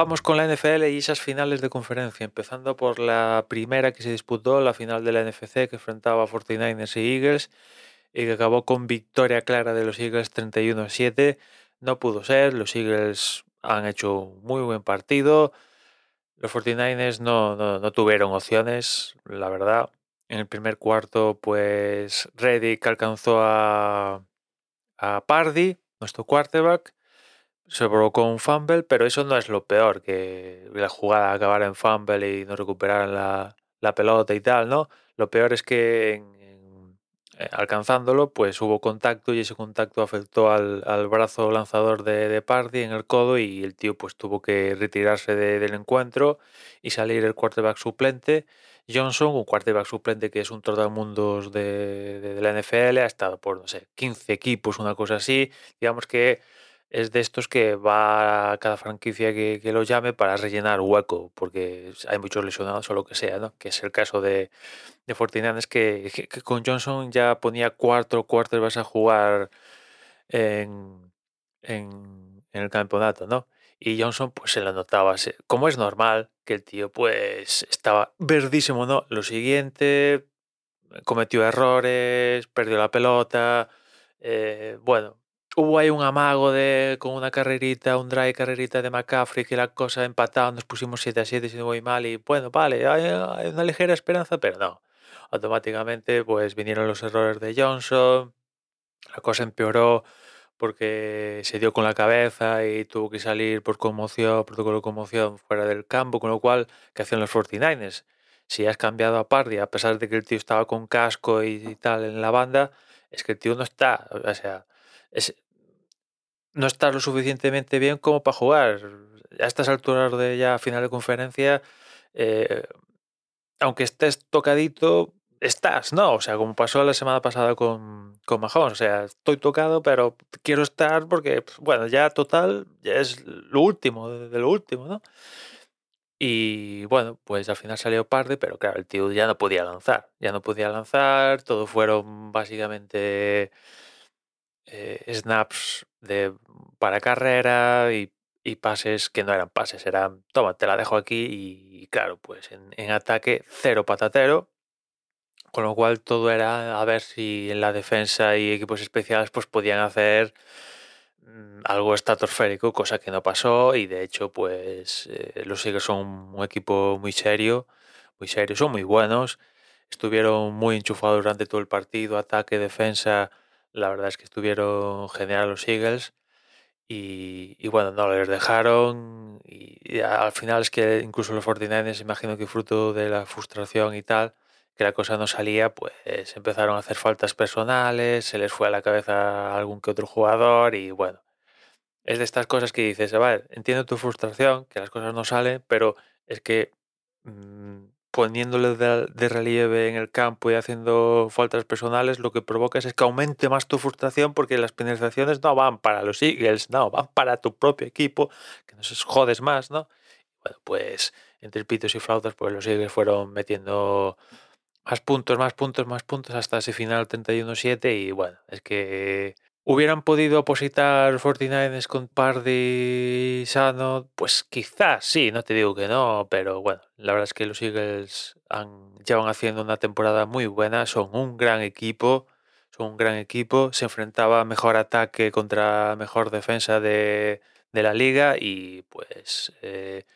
Vamos con la NFL y esas finales de conferencia, empezando por la primera que se disputó, la final de la NFC que enfrentaba a 49ers y Eagles y que acabó con victoria clara de los Eagles 31 a 7. No pudo ser, los Eagles han hecho un muy buen partido. Los 49ers no, no, tuvieron opciones, la verdad. En el primer cuarto, pues Reddick alcanzó a, a Pardy, nuestro quarterback, se provocó un fumble, pero eso no es lo peor, que la jugada acabara en fumble y no recuperaran la, la pelota y tal, ¿no? Lo peor es que eh, alcanzándolo, pues hubo contacto y ese contacto afectó al, al brazo lanzador de, de, Pardy en el codo y el tío pues tuvo que retirarse del encuentro y salir el quarterback suplente. Johnson, un quarterback suplente que es un trotamundos de, de, de la NFL, ha estado por, no sé, 15 equipos, una cosa así. Digamos que es de estos que va a cada franquicia que, lo llame para rellenar hueco, porque hay muchos lesionados o lo que sea, ¿no? Que es el caso de, de que, que, con Johnson ya ponía cuatro cuartos vas a jugar en, en, el campeonato, ¿no? Y Johnson pues se lo notaba, como es normal, que el tío pues estaba verdísimo, ¿no? Lo siguiente, cometió errores, perdió la pelota, eh, bueno, hubo ahí un amago de con una carrerita, un drive carrerita de McCaffrey, que la cosa empatada, nos pusimos 7 a 7 si no voy mal y bueno, vale, hay, una ligera esperanza, pero no. Automáticamente pues vinieron los errores de Johnson, la cosa empeoró porque se dio con la cabeza y tuvo que salir por conmoción, protocolo de conmoción fuera del campo, con lo cual, ¿qué hacían los 49ers? Si has cambiado a Pardy, a pesar de que el tío estaba con casco y, y tal en la banda, es que el tío no está, o sea, es, no está lo suficientemente bien como para jugar. A estas alturas de ya final de conferencia, eh, aunque estés tocadito, estás, ¿no? O sea, como pasó la semana pasada con, con Mahomes. O sea, estoy tocado, pero quiero estar porque, pues, bueno, ya total, ya es lo último, de lo último, ¿no? Y bueno, pues al final salió tarde, pero claro, el tío ya no podía lanzar. Ya no podía lanzar, todo fueron básicamente eh, snaps de, para carrera y, pases que no eran pases, eran, toma, te la dejo aquí y, claro, pues en, ataque cero patatero, con lo cual todo era a ver si en la defensa y equipos especiales pues podían hacer mm, algo estratosférico, cosa que no pasó y de hecho pues eh, los Eagles son un equipo muy serio, muy serio, son muy buenos, estuvieron muy enchufados durante todo el partido, ataque, defensa, la verdad es que estuvieron genial los Eagles y, bueno, no les dejaron y, al final es que incluso los 49ers, imagino que fruto de la frustración y tal, que la cosa no salía, pues empezaron a hacer faltas personales, se les fue a la cabeza algún que otro jugador y bueno, es de estas cosas que dices, a ver, entiendo tu frustración, que las cosas no salen, pero es que mm, poniéndole de, relieve en el campo y haciendo faltas personales, lo que provocas es que aumente más tu frustración porque las penalizaciones no van para los Eagles, no, van para tu propio equipo, que no se jodes más, ¿no? Bueno, pues entre pitos y flautas, pues los Eagles fueron metiendo más puntos, más puntos, más puntos hasta ese final 31-7 y bueno, es que ¿Hubieran podido opositar 49ers con Pardy sano? Pues quizás sí, no te digo que no, pero bueno, la verdad es que los Eagles han, llevan haciendo una temporada muy buena, son un gran equipo, son un gran equipo, se enfrentaba mejor ataque contra mejor defensa de, la liga y pues eh,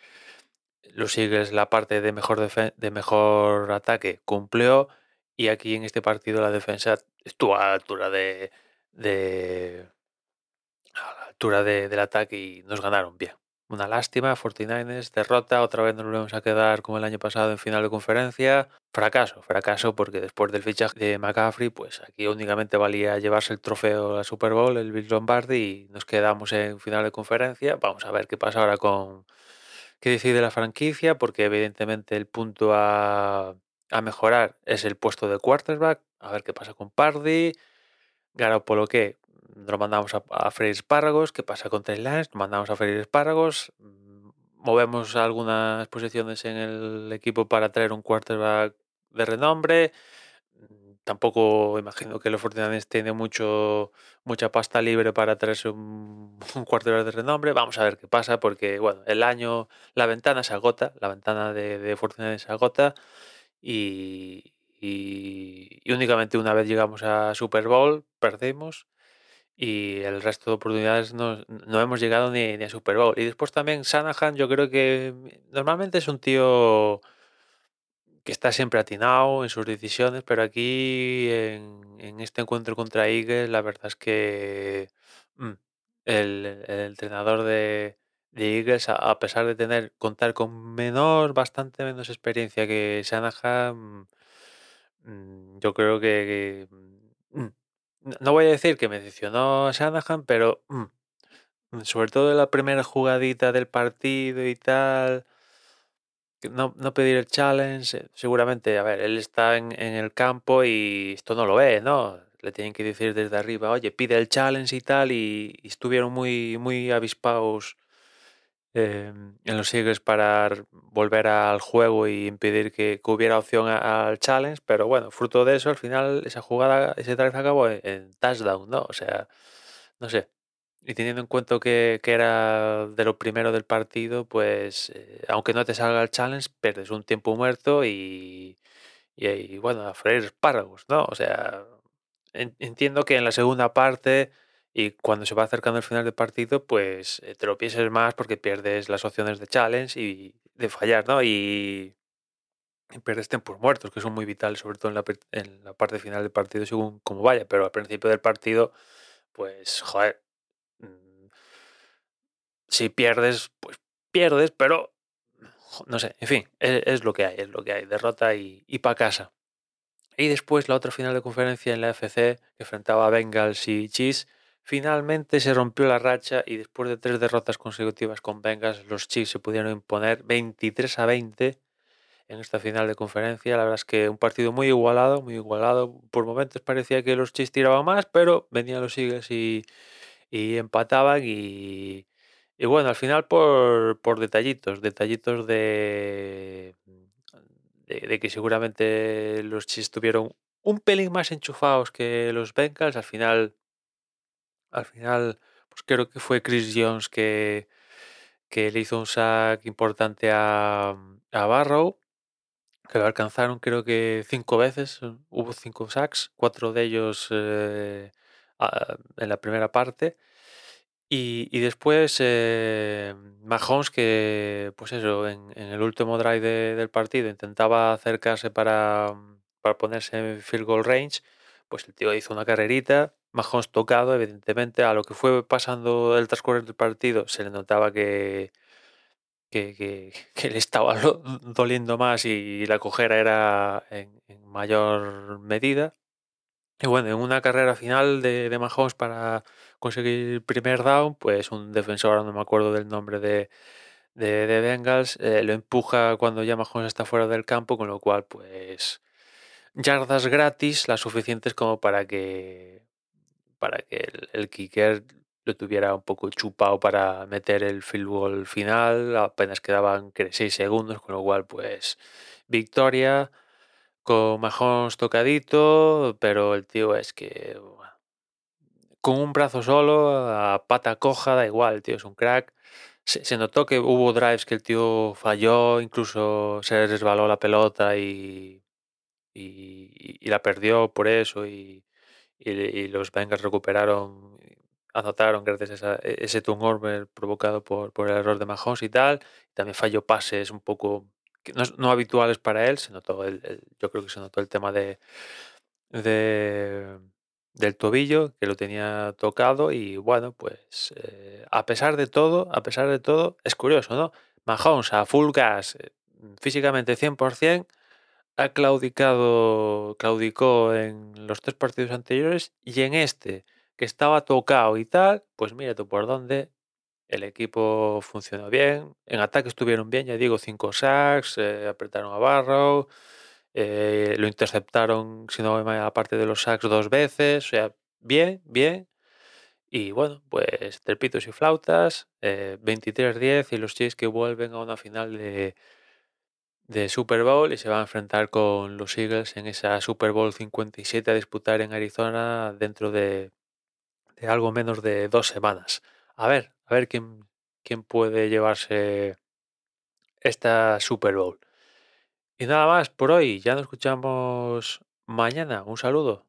los Eagles la parte de mejor, de mejor ataque cumplió y aquí en este partido la defensa estuvo a altura de de a la altura del ataque y nos ganaron bien. Una lástima, 49ers, derrota, otra vez nos volvemos a quedar como el año pasado en final de conferencia. Fracaso, fracaso porque después del fichaje de McCaffrey, pues aquí únicamente valía llevarse el trofeo a Super Bowl, el Bill Lombardi, y nos quedamos en final de conferencia. Vamos a ver qué pasa ahora con qué decide la franquicia, porque evidentemente el punto a, a mejorar es el puesto de quarterback. A ver qué pasa con Pardy lo que lo mandamos a, freír espárragos. ¿Qué pasa con Lance? Lo mandamos a freír espárragos. Mm, movemos algunas posiciones en el equipo para traer un quarterback de renombre. Mm, tampoco imagino que los Fortinanders tienen mucho, mucha pasta libre para traerse un, un cuarto de renombre. Vamos a ver qué pasa, porque bueno, el año, la ventana se agota, la ventana de, de se agota y, y, únicamente una vez llegamos a Super Bowl, perdimos y el resto de oportunidades no, no hemos llegado ni, ni, a Super Bowl. Y después también Sanahan, yo creo que normalmente es un tío que está siempre atinado en sus decisiones, pero aquí en, este encuentro contra Eagles, la verdad es que mm, el, entrenador de, de Eagles, a, pesar de tener contar con menor, bastante menos experiencia que Shanahan, yo creo que, mm, no voy a decir que me decepcionó Shanahan, pero sobre todo en la primera jugadita del partido y tal no, no pedir el challenge, seguramente, a ver, él está en, el campo y esto no lo ve, ¿no? Le tienen que decir desde arriba, oye, pide el challenge y tal, y, estuvieron muy, muy avispados em, en los Eagles para volver al juego y impedir que, hubiera opción al challenge, pero bueno, fruto de eso, al final esa jugada, ese drive acabó en touchdown, ¿no? O sea, no sé, y teniendo en cuenta que, era de lo primero del partido, pues eh, aunque no te salga el challenge, pierdes un tiempo muerto y, y, bueno, a freír espárragos, ¿no? O sea, entiendo que en la segunda parte y cuando se va acercando el final del partido, pues eh, te lo pienses más porque pierdes las opciones de challenge y de fallar, ¿no? Y, pierdes tiempos muertos, que son muy vitales, sobre todo en la, en la parte final del partido, según como vaya, pero al principio del partido, pues, joder, si pierdes, pues pierdes, pero no sé, en fin, e, es, lo que hay, es lo que hay, derrota y, y para casa. Y después la otra final de conferencia en la FC, que enfrentaba a Bengals y Chiefs, finalmente se rompió la racha y después de tres derrotas consecutivas con Bengals, los Chiefs se pudieron imponer 23 a 20 en esta final de conferencia. La verdad es que un partido muy igualado, muy igualado. Por momentos parecía que los Chiefs tiraban más, pero venían los Eagles y, empataban y, bueno, al final por, detallitos, detallitos de, que seguramente los Chiefs estuvieron un pelín más enchufados que los Bengals. Al final, al final, pues creo que fue Chris Jones que, le hizo un sack importante a, a Barrow, que lo alcanzaron creo que cinco veces. Hubo cinco sacks, cuatro de ellos eh, en la primera parte. Y, después eh, Mahomes, que pues eso, en, el último drive del partido intentaba acercarse para, para ponerse en field goal range, pues el tío hizo una carrerita, Mahomes tocado, evidentemente, a lo que fue pasando el transcurso del partido, se le notaba que, le estaba doliendo más y la cojera era en mayor medida. Y bueno, en una carrera final de, de Mahomes para conseguir primer down, pues un defensor, no me acuerdo del nombre de, de, Bengals, eh, lo empuja cuando ya Mahomes está fuera del campo, con lo cual, pues, yardas gratis, las suficientes como para que, para que el, kicker lo tuviera un poco chupado para meter el field goal final. Apenas quedaban 6 segundos, con lo cual, pues, victoria con Mahomes tocadito, pero el tío es que con un brazo solo, a pata coja, da igual, tío es un crack. Se, notó que hubo drives que el tío falló, incluso se resbaló la pelota y, y, la perdió por eso y, y, los Bengals recuperaron, anotaron gracias a e, ese turnover provocado por, por el error de Mahomes y tal. También falló pases un poco no, habituales para él, se notó el, yo creo que se notó el tema de, de, del tobillo, que lo tenía tocado y bueno, pues eh, a pesar de todo, a pesar de todo, es curioso, ¿no? Mahomes a full gas, eh, físicamente 100%, ha claudicado, claudicó en los tres partidos anteriores y en este, que estaba tocado y tal, pues mira tú por dónde, el equipo funcionó bien. En ataque estuvieron bien, ya digo, cinco sacks, eh, apretaron a Barrow, eh, lo interceptaron, si no aparte de los sacks, dos veces. O sea, bien, bien. Y bueno, pues trepitos y flautas, 23-10 eh, y los Chiefs que vuelven a una final de, de Super Bowl y se va a enfrentar con los Eagles en esa Super Bowl 57 a disputar en Arizona dentro de, algo menos de dos semanas. A ver, a ver quién, quién puede llevarse esta Super Bowl. Y nada más por hoy, ya nos escuchamos mañana. Un saludo.